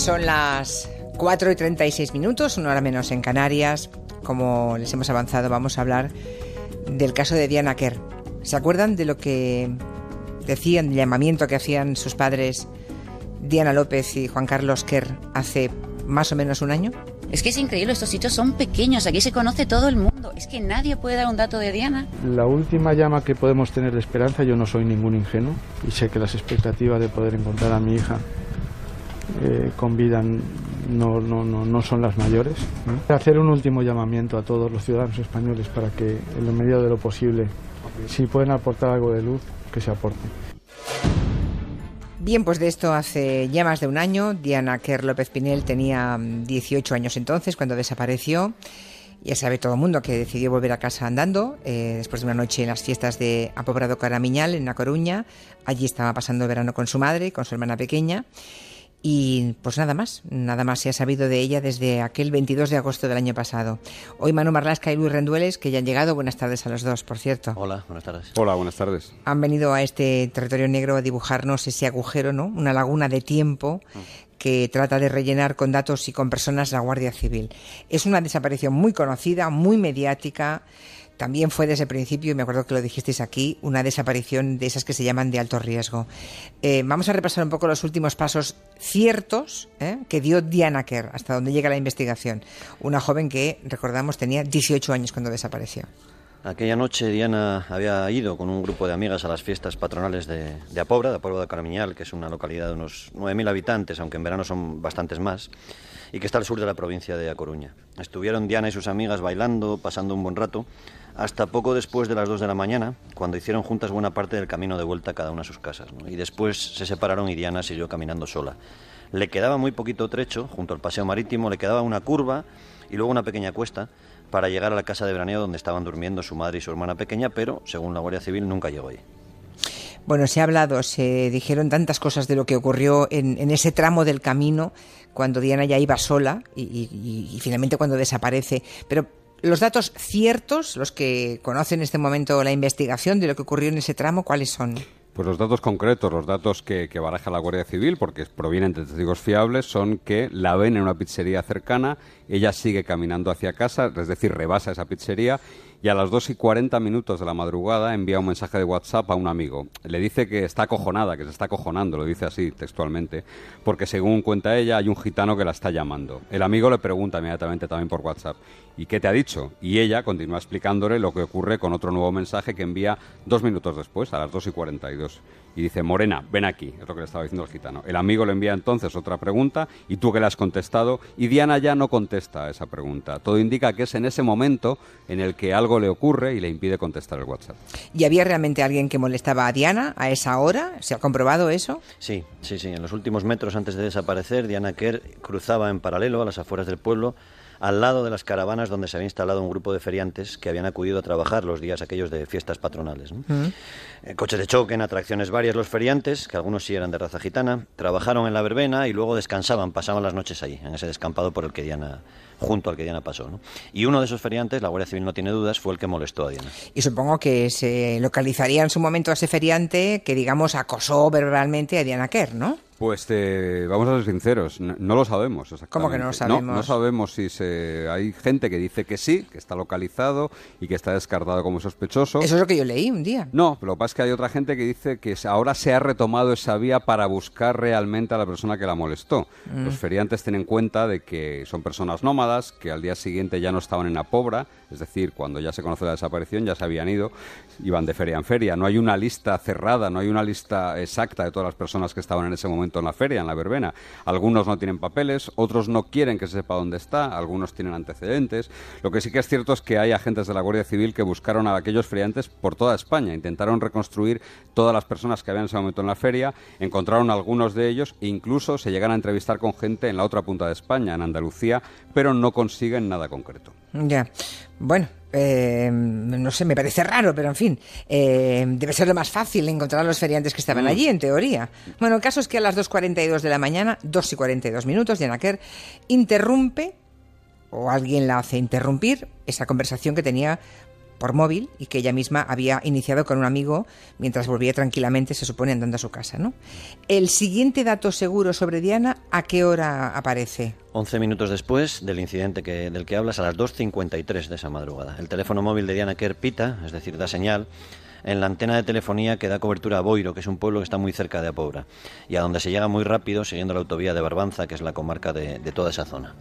Son las 4 y 36 minutos, una hora menos en Canarias. Como les hemos avanzado, vamos a hablar del caso de Diana Kerr. ¿Se acuerdan de lo que decían, el llamamiento que hacían sus padres Diana López y Juan Carlos Kerr hace más o menos un año? Es que es increíble, estos sitios son pequeños, aquí se conoce todo el mundo. Es que nadie puede dar un dato de Diana. La última llama que podemos tener de esperanza, yo no soy ningún ingenuo y sé que las expectativas de poder encontrar a mi hija eh, con vida no, no, no, no son las mayores. Hacer un último llamamiento a todos los ciudadanos españoles para que, en lo medida de lo posible, si pueden aportar algo de luz, que se aporte. Bien, pues de esto hace ya más de un año. Diana Kerr López Pinel tenía 18 años entonces cuando desapareció. Ya sabe todo el mundo que decidió volver a casa andando eh, después de una noche en las fiestas de Apobrado Caramiñal en La Coruña. Allí estaba pasando el verano con su madre, con su hermana pequeña. Y pues nada más, nada más se ha sabido de ella desde aquel 22 de agosto del año pasado. Hoy Manu Marlasca y Luis Rendueles, que ya han llegado, buenas tardes a los dos, por cierto. Hola, buenas tardes. Hola, buenas tardes. Han venido a este territorio negro a dibujarnos ese agujero, ¿no? Una laguna de tiempo que trata de rellenar con datos y con personas la Guardia Civil. Es una desaparición muy conocida, muy mediática también fue desde el principio, y me acuerdo que lo dijisteis aquí, una desaparición de esas que se llaman de alto riesgo. Eh, vamos a repasar un poco los últimos pasos ciertos ¿eh? que dio Diana Kerr, hasta donde llega la investigación. Una joven que, recordamos, tenía 18 años cuando desapareció. Aquella noche Diana había ido con un grupo de amigas a las fiestas patronales de, de Apobra, de Apobra de Caramiñal, que es una localidad de unos 9.000 habitantes, aunque en verano son bastantes más, y que está al sur de la provincia de A Coruña. Estuvieron Diana y sus amigas bailando, pasando un buen rato, hasta poco después de las 2 de la mañana, cuando hicieron juntas buena parte del camino de vuelta cada una a sus casas. Y después se separaron y Diana siguió caminando sola. Le quedaba muy poquito trecho, junto al paseo marítimo, le quedaba una curva y luego una pequeña cuesta para llegar a la casa de veraneo donde estaban durmiendo su madre y su hermana pequeña, pero, según la Guardia Civil, nunca llegó ahí. Bueno, se ha hablado, se dijeron tantas cosas de lo que ocurrió en, ese tramo del camino cuando Diana ya iba sola y, y finalmente cuando desaparece. Pero los datos ciertos, los que conocen en este momento la investigación de lo que ocurrió en ese tramo, ¿cuáles son? Pues los datos concretos, los datos que, que, baraja la Guardia Civil, porque provienen de testigos fiables, son que la ven en una pizzería cercana, ella sigue caminando hacia casa, es decir, rebasa esa pizzería y a las 2 y 40 minutos de la madrugada envía un mensaje de WhatsApp a un amigo. Le dice que está acojonada, que se está acojonando, lo dice así textualmente, porque según cuenta ella hay un gitano que la está llamando. El amigo le pregunta inmediatamente también por WhatsApp, ¿y qué te ha dicho? Y ella continúa explicándole lo que ocurre con otro nuevo mensaje que envía dos minutos después, a las 2 y 42 y dice, Morena, ven aquí, es lo que le estaba diciendo el gitano. El amigo le envía entonces otra pregunta y tú que le has contestado y Diana ya no contesta a esa pregunta. Todo indica que es en ese momento en el que algo le ocurre y le impide contestar el WhatsApp. ¿Y había realmente alguien que molestaba a Diana a esa hora? ¿Se ha comprobado eso? Sí, sí, sí. En los últimos metros antes de desaparecer, Diana Kerr cruzaba en paralelo a las afueras del pueblo al lado de las caravanas donde se había instalado un grupo de feriantes que habían acudido a trabajar los días aquellos de fiestas patronales. Eh, coches de choque, en atracciones varias, los feriantes, que algunos sí eran de raza gitana, trabajaron en la verbena y luego descansaban, pasaban las noches ahí, en ese descampado por el que Diana junto al que Diana pasó. Y uno de esos feriantes, la Guardia Civil no tiene dudas, fue el que molestó a Diana. Y supongo que se localizaría en su momento a ese feriante que, digamos, acosó verbalmente a Diana Kerr, ¿no? Pues eh, vamos a ser sinceros, no, lo sabemos ¿Cómo que no lo sabemos? No, sabemos si se... Hay gente que dice que sí, que está localizado y que está descartado como sospechoso. Eso es lo que yo leí un día. No, pero lo que pasa es que hay otra gente que dice que ahora se ha retomado esa vía para buscar realmente a la persona que la molestó. Mm. Los feriantes tienen en cuenta de que son personas nómadas, que al día siguiente ya no estaban en la pobra, es decir, cuando ya se conoce la desaparición ya se habían ido, iban de feria en feria. No hay una lista cerrada, no hay una lista exacta de todas las personas que estaban en ese momento en la feria, en la verbena. Algunos no tienen papeles, otros no quieren que se sepa dónde está, algunos tienen antecedentes. Lo que sí que es cierto es que hay agentes de la Guardia Civil que buscaron a aquellos feriantes por toda España, intentaron reconstruir todas las personas que habían en ese momento en la feria, encontraron algunos de ellos e incluso se llegan a entrevistar con gente en la otra punta de España, en Andalucía, pero no consiguen nada concreto. Ya. Bueno, eh, no sé, me parece raro, pero en fin, eh, debe ser lo más fácil encontrar a los feriantes que estaban mm. allí, en teoría. Bueno, el caso es que a las 2.42 de la mañana, 2 y 42 minutos, Diana Kerr interrumpe, o alguien la hace interrumpir, esa conversación que tenía por móvil y que ella misma había iniciado con un amigo mientras volvía tranquilamente, se supone, andando a su casa. ¿no? El siguiente dato seguro sobre Diana, ¿a qué hora aparece? 11 minutos después del incidente que, del que hablas, a las 2.53 de esa madrugada. El teléfono móvil de Diana Kerr pita, es decir, da señal en la antena de telefonía que da cobertura a Boiro, que es un pueblo que está muy cerca de Apobra, y a donde se llega muy rápido siguiendo la autovía de Barbanza, que es la comarca de, de toda esa zona.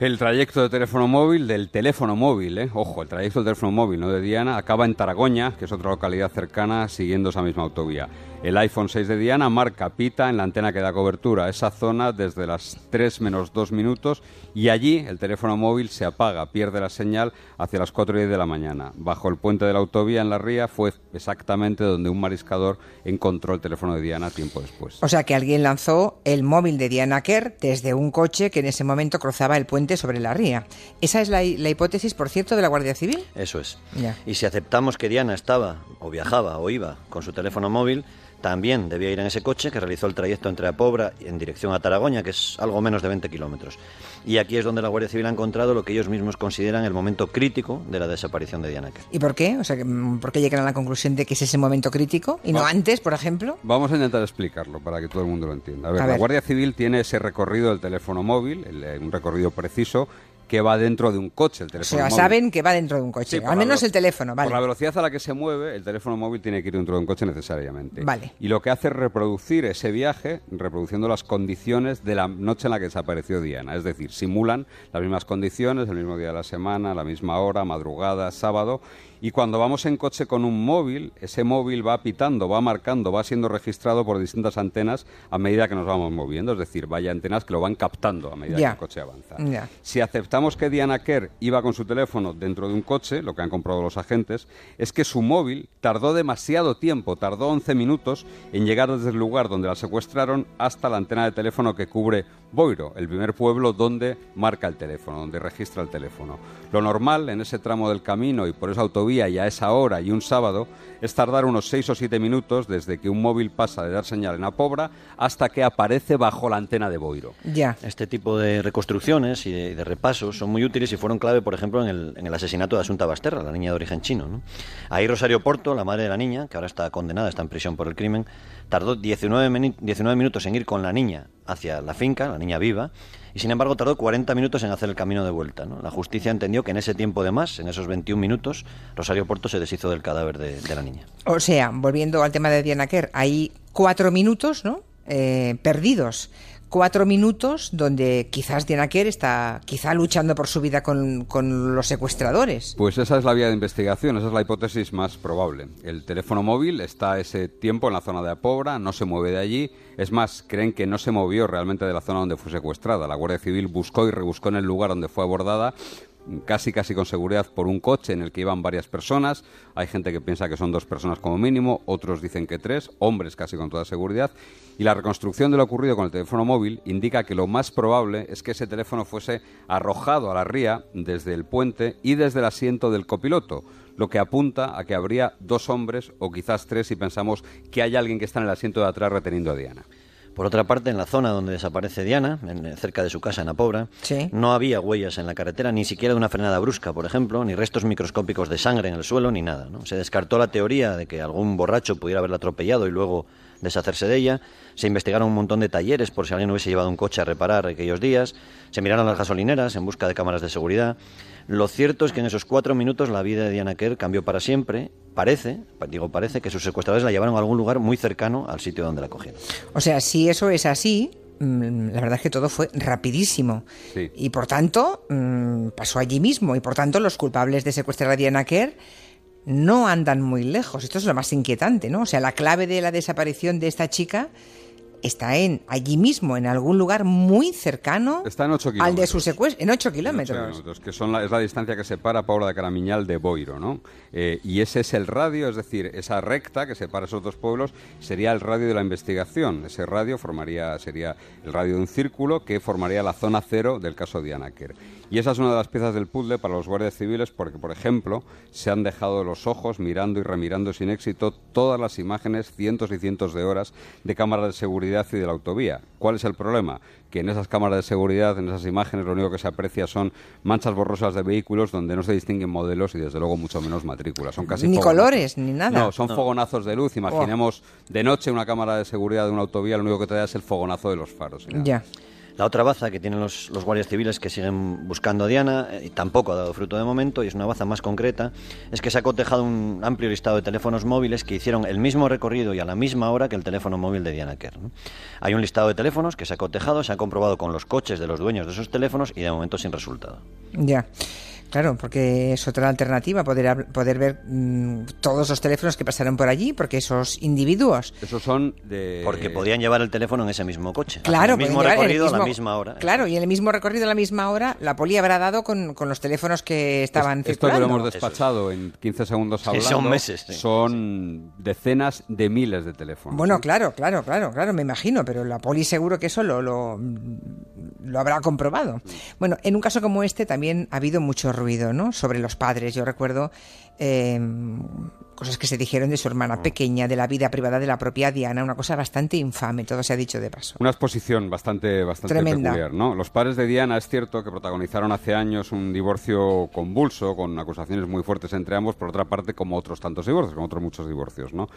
El trayecto de teléfono móvil, del teléfono móvil, ¿eh? ojo, el trayecto del teléfono móvil, no de Diana, acaba en Taragoña, que es otra localidad cercana, siguiendo esa misma autovía. El iPhone 6 de Diana marca pita en la antena que da cobertura esa zona desde las 3 menos 2 minutos y allí el teléfono móvil se apaga, pierde la señal hacia las 4 y 10 de la mañana. Bajo el puente de la autovía en la ría fue exactamente donde un mariscador encontró el teléfono de Diana tiempo después. O sea que alguien lanzó el móvil de Diana Kerr desde un coche que en ese momento cruzaba el puente sobre la ría. ¿Esa es la, la hipótesis, por cierto, de la Guardia Civil? Eso es. Ya. Y si aceptamos que Diana estaba, o viajaba, o iba con su teléfono móvil, también debía ir en ese coche que realizó el trayecto entre Apobra y en dirección a Taragoña, que es algo menos de 20 kilómetros. Y aquí es donde la Guardia Civil ha encontrado lo que ellos mismos consideran el momento crítico de la desaparición de Diana Kerr. ¿Y por qué? O sea, mm, ¿por qué llegan a la conclusión de que es ese momento crítico y no Va- antes, por ejemplo? Vamos a intentar explicarlo para que todo el mundo lo entienda. A ver, A la. Guardia Civil tiene ese recorrido del teléfono móvil, el- eh, un recorrido preciso que va dentro de un coche. El O teléfono sea, móvil. saben que va dentro de un coche. Al menos el teléfono, vale. Por la velocidad a la que se mueve, el teléfono móvil tiene que ir dentro de un coche necesariamente. Vale. Y lo que hace es reproducir ese viaje, reproduciendo las condiciones de la noche en la que desapareció Diana. Es decir, simulan las mismas condiciones, el mismo día de la semana, la misma hora, madrugada, sábado. Y cuando vamos en coche con un móvil, ese móvil va pitando, va marcando, va siendo registrado por distintas antenas a medida que nos vamos moviendo. Es decir, vaya antenas que lo van captando a medida que el coche avanza. Si aceptamos que Diana Kerr iba con su teléfono dentro de un coche, lo que han comprobado los agentes, es que su móvil tardó demasiado tiempo, tardó 11 minutos en llegar desde el lugar donde la secuestraron hasta la antena de teléfono que cubre Boiro, el primer pueblo donde marca el teléfono, donde registra el teléfono. Lo normal en ese tramo del camino y por esa autovía y a esa hora y un sábado es tardar unos 6 o 7 minutos desde que un móvil pasa de dar señal en Apobra hasta que aparece bajo la antena de Boiro. Ya. Este tipo de reconstrucciones y de, de repasos son muy útiles y fueron clave, por ejemplo, en el, en el asesinato de Asunta Basterra, la niña de origen chino. ¿no? Ahí Rosario Porto, la madre de la niña, que ahora está condenada, está en prisión por el crimen, tardó 19, meni- 19 minutos en ir con la niña hacia la finca, la niña viva, y sin embargo tardó 40 minutos en hacer el camino de vuelta. La justicia entendió que en ese tiempo de más, en esos 21 minutos, Rosario Porto se deshizo del cadáver de, de la niña. O sea, volviendo al tema de Diana Kerr, hay cuatro minutos, ¿no? Eh, perdidos. Cuatro minutos donde quizás Diana Kerr está quizá luchando por su vida con, con los secuestradores. Pues esa es la vía de investigación, esa es la hipótesis más probable. El teléfono móvil está ese tiempo en la zona de Apobra, no se mueve de allí. Es más, creen que no se movió realmente de la zona donde fue secuestrada. La Guardia Civil buscó y rebuscó en el lugar donde fue abordada casi casi con seguridad por un coche en el que iban varias personas. Hay gente que piensa que son dos personas como mínimo, otros dicen que tres, hombres casi con toda seguridad. Y la reconstrucción de lo ocurrido con el teléfono móvil indica que lo más probable es que ese teléfono fuese arrojado a la ría desde el puente y desde el asiento del copiloto, lo que apunta a que habría dos hombres o quizás tres si pensamos que hay alguien que está en el asiento de atrás reteniendo a Diana. Por otra parte, en la zona donde desaparece Diana, en- cerca de su casa en Apobra, Sí. no había huellas en la carretera, ni siquiera de una frenada brusca, por ejemplo, ni restos microscópicos de sangre en el suelo, ni nada. ¿no? Se descartó la teoría de que algún borracho pudiera haberla atropellado y luego deshacerse de ella. Se investigaron un montón de talleres por si alguien hubiese llevado un coche a reparar aquellos días. Se miraron las gasolineras en busca de cámaras de seguridad. Lo cierto es que en esos cuatro minutos la vida de Diana Kerr cambió para siempre. Parece, digo parece, que sus secuestradores la llevaron a algún lugar muy cercano al sitio donde la cogieron. O sea, si eso es así, mm, la verdad es que todo fue rapidísimo. Sí. Y por tanto, mm, pasó allí mismo. Y por tanto, los culpables de secuestrar a Diana Kerr no andan muy lejos. Esto es lo más inquietante, ¿no? O sea, la clave de la desaparición de esta chica está en allí mismo, en algún lugar muy cercano Está en ocho al de su secuestro. En 8 En ocho kilómetros. que son la, es la distancia que separa Paula de Caramiñal de Boiro, ¿no? Eh, y ese es el radio, es decir, esa recta que separa esos dos pueblos sería el radio de la investigación. Ese radio formaría, sería el radio de un círculo que formaría la zona cero del caso Diana Kerr. Y esa es una de las piezas del puzzle para los guardias civiles porque, por ejemplo, se han dejado los ojos mirando y remirando sin éxito todas las imágenes, cientos y cientos de horas de cámaras de seguridad seguridad y de la autovía. ¿Cuál es el problema? Que en esas cámaras de seguridad, en esas imágenes, lo único que se aprecia son manchas borrosas de vehículos donde no se distinguen modelos y desde luego mucho menos matrículas. Son casi Ni fogonazos. colores, ni nada. No, son fogonazos de luz. Imaginemos de noche una cámara de seguridad de una autovía, lo único que te da es el fogonazo de los faros. Ya. La otra baza que tienen los, los guardias civiles que siguen buscando a Diana, eh, y tampoco ha dado fruto de momento, y es una baza más concreta, es que se ha cotejado un amplio listado de teléfonos móviles que hicieron el mismo recorrido y a la misma hora que el teléfono móvil de Diana Kerr. Hay un listado de teléfonos que se ha cotejado, se ha comprobado con los coches de los dueños de esos teléfonos y de momento sin resultado. Ya. Claro, porque es otra alternativa poder, poder ver mm, todos los teléfonos que pasaron por allí, porque esos individuos Esos son de... Porque podían llevar el teléfono en ese mismo coche. Claro, el mismo recorrido el a la misma hora. Claro, y en el mismo recorrido a la misma hora, la poli habrá dado con, con los teléfonos que estaban Esto que lo hemos despachado en 15 segundos Sí, hablando son meses, sí. son decenas de miles de teléfonos. Bueno, ¿sí? claro, claro, claro, claro, me imagino, pero la poli seguro que eso lo, lo, lo habrá comprobado. Bueno, en un caso como este también ha habido mucho ruido, ¿no? Sobre los padres. Yo recuerdo eh, cosas que se dijeron de su Mm. hermana pequeña, de la vida privada de la propia Diana, una cosa bastante infame, todo se ha dicho de paso. Una exposición bastante, bastante Tremenda. peculiar, ¿no? Los padres de Diana es cierto que protagonizaron hace años un divorcio convulso, con acusaciones muy fuertes entre ambos, por otra parte, como otros tantos divorcios, como otros muchos divorcios, ¿no?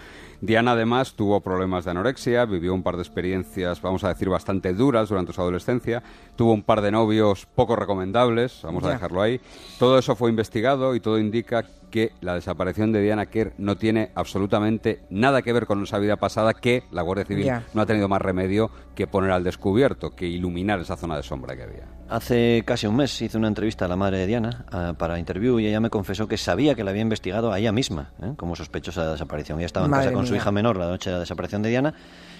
Diana además tuvo problemas de anorexia, vivió un par de experiencias, vamos a decir, bastante duras durante su adolescencia, tuvo un par de novios poco recomendables, vamos a dejarlo ahí. Todo eso fue investigado y todo indica que la desaparición de Diana Kerr no tiene absolutamente nada que ver con esa vida pasada que la Guardia Civil Ya. no ha tenido más remedio que poner al descubierto, que iluminar esa zona de sombra que había. Hace casi un mes hice una entrevista a la madre de Diana ah, para interview y ella me confesó que sabía que la había investigado a ella misma ¿eh? como sospechosa de desaparición. Ella estaba en Madre casa con su mía. hija menor la noche de la desaparición de Diana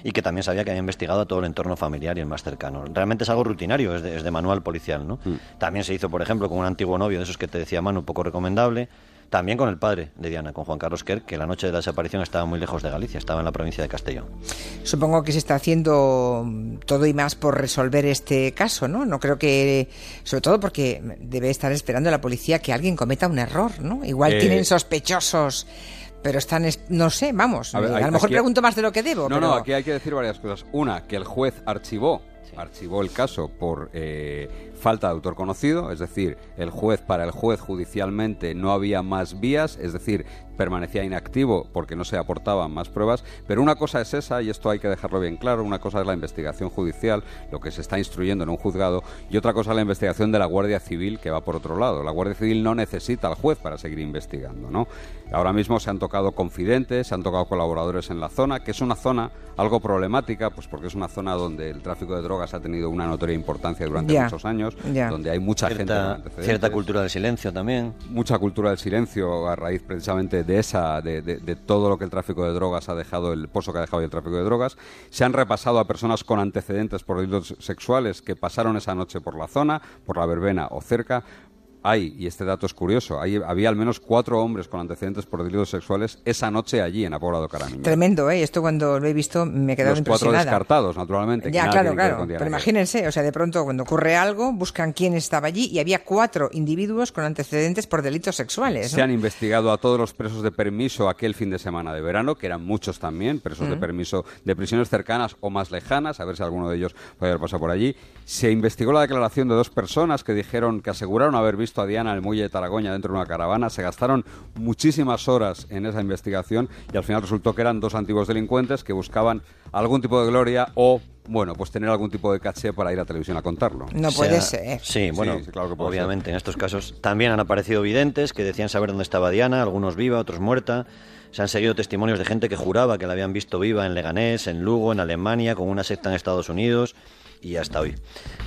y que también sabía que había investigado a todo el entorno familiar y el más cercano. Realmente es algo rutinario, es de, es de manual policial. ¿no? También se hizo, por ejemplo, con un antiguo novio de esos que te decía Manu, poco recomendable. También con el padre de Diana, con Juan Carlos Kerr, que la noche de la desaparición estaba muy lejos de Galicia, estaba en la provincia de Castellón. Supongo que se está haciendo todo y más por resolver este caso, ¿no? No creo que, sobre todo porque debe estar esperando la policía que alguien cometa un error, ¿no? Igual Eh, tienen sospechosos, pero están, es- no sé, vamos, A a, ver, hay- lo mejor aquí- pregunto más de lo que debo. No, pero- no, aquí hay que decir varias cosas. Una, que el juez archivó, archivó el caso por eh, falta de autor conocido, es decir, el juez, para el juez judicialmente no había más vías, es decir, permanecía inactivo porque no se aportaban más pruebas, pero una cosa es esa, y esto hay que dejarlo bien claro, una cosa es la investigación judicial, lo que se está instruyendo en un juzgado, y otra cosa es la investigación de la Guardia Civil, que va por otro lado. La Guardia Civil no necesita al juez para seguir investigando, ¿no? Ahora mismo se han tocado confidentes, se han tocado colaboradores en la zona, que es una zona algo problemática, pues porque es una zona donde el tráfico de drogas ha tenido una notoria importancia durante muchos años, ya. donde hay mucha gente con Cierta, antecedentes cierta cultura del silencio también. mucha cultura del silencio a raíz precisamente de esa de, de- de todo lo que el tráfico de drogas ha dejado el pozo que ha dejado el tráfico de drogas se han repasado a personas con antecedentes por delitos sexuales que pasaron esa noche por la zona por la verbena o cerca hay, y este dato es curioso, hay, había al menos cuatro hombres con antecedentes por delitos sexuales esa noche allí en Apoblado Caramiña. Tremendo, ¿eh? Esto cuando lo he visto me he quedado Los cuatro impresionada. descartados, naturalmente. Ya, claro, claro. Pero imagínense, o sea, de pronto cuando ocurre algo, buscan quién estaba allí y había cuatro individuos con antecedentes por delitos sexuales. ¿no? Se han investigado a todos los presos de permiso aquel fin de semana de verano, que eran muchos también, presos de permiso de prisiones cercanas o más lejanas, a ver si alguno de ellos puede haber pasado por allí. Se investigó la declaración de dos personas que dijeron que aseguraron haber visto a Diana en el muelle de Taragoña dentro de una caravana. Se gastaron muchísimas horas en esa investigación y al final resultó que eran dos antiguos delincuentes que buscaban algún tipo de gloria o, bueno, pues tener algún tipo de caché para ir a televisión a contarlo. No puede ser. Sí, bueno, Sí, sí, claro que puede obviamente en estos casos también han aparecido videntes que decían saber dónde estaba Diana, algunos viva, otros muerta. Se han seguido testimonios de gente que juraba que la habían visto viva en Leganés, en Lugo, en Alemania, con una secta en Estados Unidos y hasta hoy.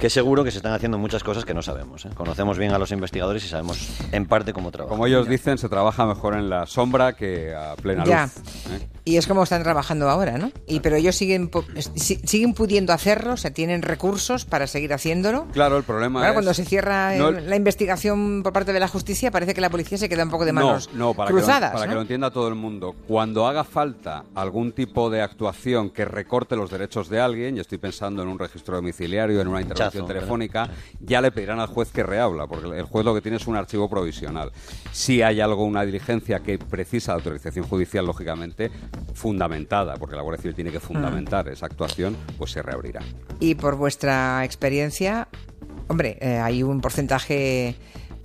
Que seguro que se están haciendo muchas cosas que no sabemos. ¿eh? Conocemos bien a los investigadores y sabemos en parte cómo trabajan. Como ellos dicen, se trabaja mejor en la sombra que a plena Ya. luz. ¿eh? Y es como están trabajando ahora, ¿no? Y pero ellos siguen siguen pudiendo hacerlo, o sea, tienen recursos para seguir haciéndolo. Claro, el problema Claro, es... cuando se cierra No, la investigación por parte de la justicia, parece que la policía se queda un poco de No, manos no, para, cruzadas. que, lo, para ¿no? que lo entienda todo el mundo. Cuando haga falta algún tipo de actuación que recorte los derechos de alguien, y estoy pensando en un registro domiciliario, en una intervención Chazo, telefónica, ya le pedirán al juez que rehabla, porque el juez lo que tiene es un archivo provisional. Si hay algo, una diligencia que precisa de autorización judicial, lógicamente, fundamentada, porque la Guardia Civil tiene que fundamentar esa actuación, pues se reabrirá. Y por vuestra experiencia, hombre, eh, hay un porcentaje...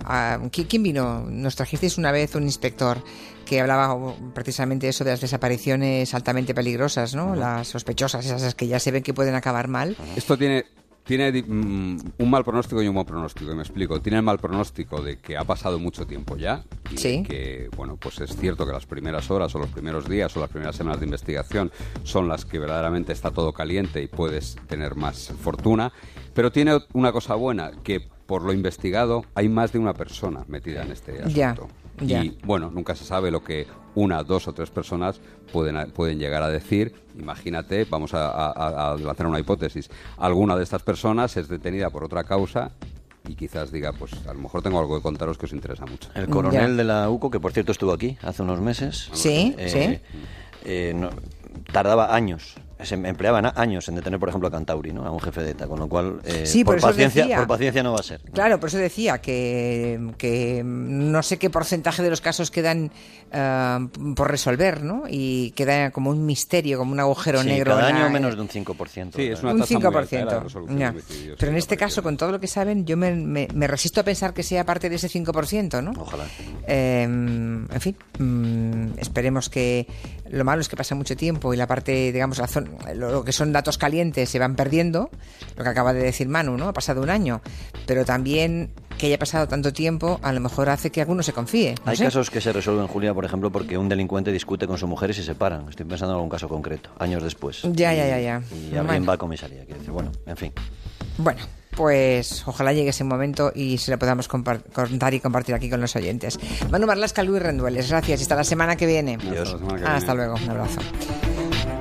ah, ¿qui- ¿Quién vino? Nos trajisteis una vez un inspector que hablaba precisamente eso de las desapariciones altamente peligrosas, ¿no? Las sospechosas, esas que ya se ven que pueden acabar mal. Esto tiene, tiene mm, un mal pronóstico y un buen pronóstico, y me explico. Tiene el mal pronóstico de que ha pasado mucho tiempo ya y Sí. que, bueno, pues es cierto que las primeras horas o los primeros días o las primeras semanas de investigación son las que verdaderamente está todo caliente y puedes tener más fortuna. Pero tiene una cosa buena, que por lo investigado hay más de una persona metida en este asunto. Ya, ya. Y bueno, nunca se sabe lo que una, dos o tres personas pueden, pueden llegar a decir. Imagínate, vamos a, a- a lanzar una hipótesis. Alguna de estas personas es detenida por otra causa y quizás diga, pues a lo mejor tengo algo que contaros que os interesa mucho. El coronel Ya. de la UCO, que por cierto estuvo aquí hace unos meses. Sí, eh, sí. eh, no- tardaba años. Se empleaban años en detener, por ejemplo, a Cantauri, ¿no? a un jefe de ETA, con lo cual, eh, Sí, por paciencia, decía. por paciencia no va a ser. Claro, por eso decía que, que no sé qué porcentaje de los casos quedan eh, por resolver, ¿no? Y queda como un misterio, como un agujero Sí, negro. cada año la- menos de un 5%. Sí, es una un tasa muy alta de 5%. la resolución de ya. homicidios, Pero en este caso, con todo lo que saben, yo me, me- me resisto a pensar que sea parte de ese 5%, ¿no? Ojalá. Eh, en fin, mm, esperemos que lo malo es que pasa mucho tiempo y la parte, digamos, la zon- lo, lo que son datos calientes se van perdiendo, lo que acaba de decir Manu, ¿no? Ha pasado un año, pero también que haya pasado tanto tiempo a lo mejor hace que alguno se confíe. no Hay sé. casos que se resuelven, Julia, por ejemplo, porque un delincuente discute con su mujer y se separan. Estoy pensando en algún caso concreto, años después. Ya, Y- ya, ya, ya. Y alguien Bueno. va a comisaría. Quiero decir, bueno, en fin. Bueno, pues ojalá llegue ese momento y se lo podamos contar y compartir aquí con los oyentes. Manu Marlasca, Luis Rendueles, gracias y hasta la semana que viene. Hasta la semana que Hasta viene. luego, un abrazo.